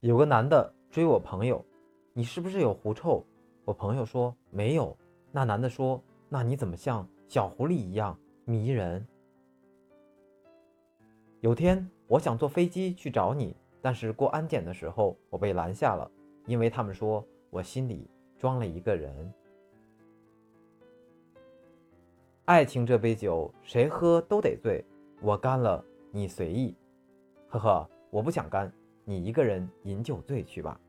有个男的追我朋友，你是不是有狐臭？我朋友说没有。那男的说，那你怎么像小狐狸一样迷人？有天我想坐飞机去找你，但是过安检的时候我被拦下了，因为他们说我心里装了一个人。爱情这杯酒，谁喝都得醉。我干了，你随意。呵呵，我不想干，你一个人饮酒醉去吧。